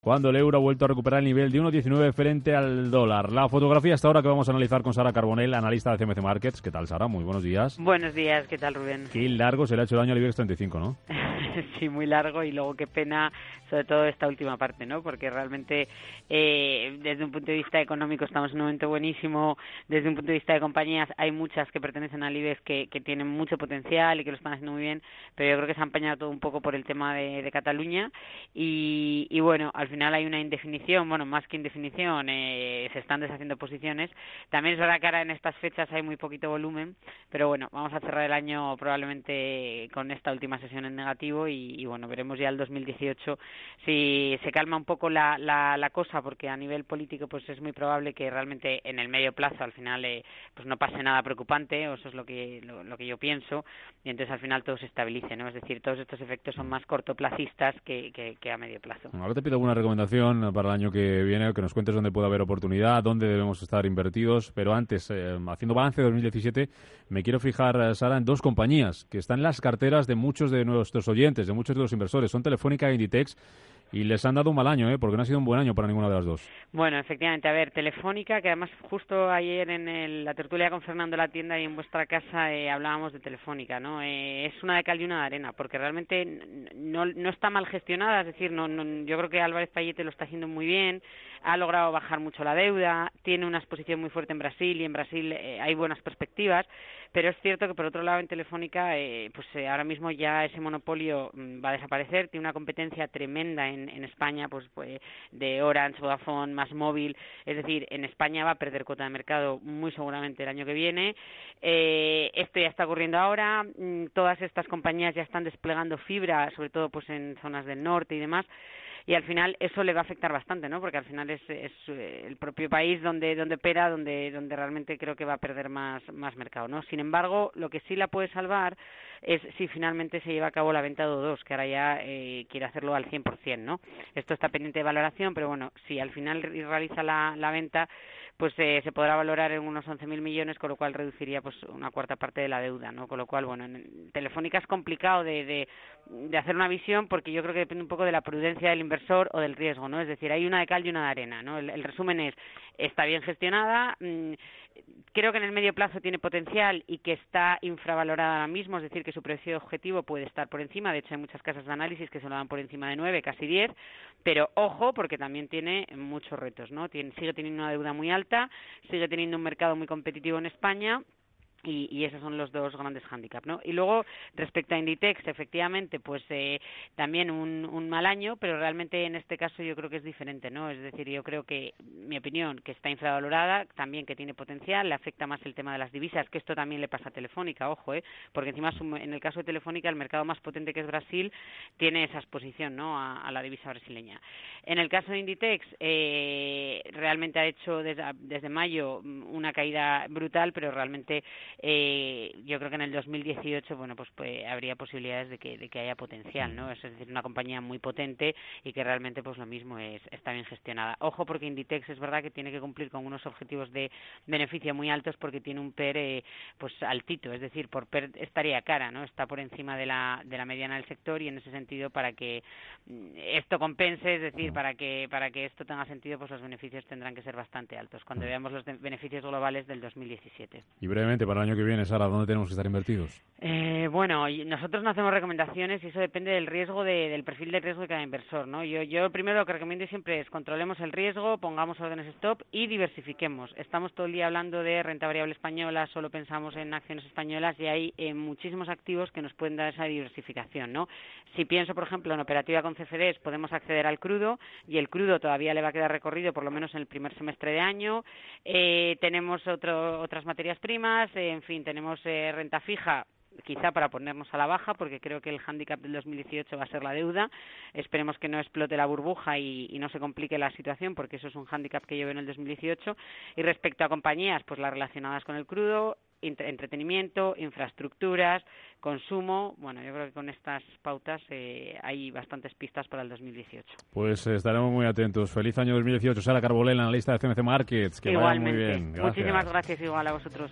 cuando el euro ha vuelto a recuperar el nivel de 1,19 frente al dólar. La fotografía hasta ahora que vamos a analizar con Sara Carbonell, analista de CMC Markets. ¿Qué tal, Sara? Muy buenos días. Buenos días, ¿qué tal, Rubén? Qué largo se le ha hecho el año al IBEX 35, ¿no? sí, muy largo y luego qué pena, sobre todo esta última parte, ¿no? Porque realmente eh, desde un punto de vista económico estamos en un momento buenísimo, desde un punto de vista de compañías hay muchas que pertenecen al IBEX que, que tienen mucho potencial y que lo están haciendo muy bien, pero yo creo que se ha empañado todo un poco por el tema de, Cataluña y, y, bueno, al final hay una indefinición, bueno, más que indefinición, eh, se están deshaciendo posiciones. También es verdad que ahora en estas fechas hay muy poquito volumen, pero bueno, vamos a cerrar el año probablemente con esta última sesión en negativo y, bueno, veremos ya el 2018 si se calma un poco la, la, la, cosa, porque a nivel político pues es muy probable que realmente en el medio plazo al final eh, pues no pase nada preocupante, o eso es lo que, lo, que yo pienso, y entonces al final todo se estabilice, ¿no? Es decir, todos estos efectos son más cortoplacistas que, que, a medio plazo te pido alguna recomendación para el año que viene, que nos cuentes dónde puede haber oportunidad, dónde debemos estar invertidos. Pero antes, eh, haciendo balance de 2017, me quiero fijar, eh, Sara, en dos compañías que están en las carteras de muchos de nuestros oyentes, de muchos de los inversores. Son Telefónica e Inditex y les han dado un mal año, ¿eh? porque no ha sido un buen año para ninguna de las dos. Bueno, efectivamente, a ver, Telefónica, que además justo ayer en la tertulia con Fernando La Tienda y en vuestra casa eh, hablábamos de Telefónica, ¿no? Eh, es una de cal y una de arena, porque realmente no, no está mal gestionada, es decir, no, yo creo que Álvarez Payete lo está haciendo muy bien, ha logrado bajar mucho la deuda, tiene una exposición muy fuerte en Brasil y en Brasil eh, hay buenas perspectivas, pero es cierto que por otro lado en Telefónica, eh, pues eh, ahora mismo ya ese monopolio mm, va a desaparecer, tiene una competencia tremenda en, en España, pues, pues de Orange, Vodafone, más móvil, es decir, en España va a perder cuota de mercado muy seguramente el año que viene. esto ya está ocurriendo ahora, mm, todas estas compañías ya están desplegando fibra, sobre todo pues en zonas del norte y demás y al final eso le va a afectar bastante, ¿no? Porque al final es, es eh, el propio país donde donde opera, donde donde realmente creo que va a perder más más mercado, ¿no? Sin embargo, lo que sí la puede salvar es si finalmente se lleva a cabo la venta de O2, que ahora ya eh, quiere hacerlo al 100%, ¿no? Esto está pendiente de valoración, pero bueno, si al final realiza la, la venta, pues eh, se podrá valorar en unos 11.000 millones, con lo cual reduciría pues una cuarta parte de la deuda, ¿no? Con lo cual, bueno, en Telefónica es complicado de, de, hacer una visión porque yo creo que depende un poco de la prudencia del inversor o del riesgo, ¿no? Es decir, hay una de cal y una de arena, ¿no? El, resumen es, está bien gestionada, mmm, creo que en el medio plazo tiene potencial y que está infravalorada ahora mismo, es decir, que su precio objetivo puede estar por encima. De hecho, hay muchas casas de análisis que se lo dan por encima de nueve, casi diez. Pero ojo, porque también tiene muchos retos, ¿no? Sigue teniendo una deuda muy alta, sigue teniendo un mercado muy competitivo en España y, y, esos son los dos grandes hándicaps, ¿no? Y luego, respecto a Inditex, efectivamente, pues eh, también un, un, mal año, pero realmente en este caso yo creo que es diferente, ¿no? Es decir, yo creo que, mi opinión, que está infravalorada, también que tiene potencial, le afecta más el tema de las divisas, que esto también le pasa a Telefónica, ojo, ¿eh? Porque encima, en el caso de Telefónica, el mercado más potente que es Brasil tiene esa exposición, ¿no? A, a la divisa brasileña. En el caso de Inditex, eh, realmente ha hecho desde, desde mayo una caída brutal, pero realmente eh, yo creo que en el 2018 bueno pues, pues habría posibilidades de que, de que haya potencial no es decir una compañía muy potente y que realmente pues lo mismo es está bien gestionada. Ojo porque Inditex es verdad que tiene que cumplir con unos objetivos de beneficio muy altos porque tiene un PER eh, pues altito. Es decir por PER estaría cara no está por encima de la de la mediana del sector y en ese sentido para que mm, esto compense es decir para que para que esto tenga sentido pues los beneficios tendrán que ser bastante altos cuando veamos los beneficios globales del 2017 y brevemente para año que viene, Sara, ¿dónde tenemos que estar invertidos? Eh, bueno, nosotros no hacemos recomendaciones y eso depende del riesgo, de, del perfil de riesgo de cada inversor, ¿no? Yo, yo primero lo que recomiendo siempre es controlemos el riesgo, pongamos órdenes stop y diversifiquemos. Estamos todo el día hablando de renta variable española, solo pensamos en acciones españolas y hay eh, muchísimos activos que nos pueden dar esa diversificación, ¿no? Si pienso, por ejemplo, en operativa con CFDs, podemos acceder al crudo y el crudo todavía le va a quedar recorrido por lo menos en el primer semestre de año. Eh, tenemos otro, otras materias primas, en fin, tenemos eh, renta fija quizá para ponernos a la baja, porque creo que el hándicap del 2018 va a ser la deuda. Esperemos que no explote la burbuja y, y no se complique la situación, porque eso es un hándicap que yo veo en el 2018. Y respecto a compañías, pues las relacionadas con el crudo, entretenimiento, infraestructuras, consumo. Bueno, yo creo que con estas pautas eh, hay bastantes pistas para el 2018. Pues estaremos muy atentos. Feliz año 2018. Sara Carbolena, analista de CMC Markets. Que Igualmente. vaya muy bien. Muchísimas gracias igual a vosotros.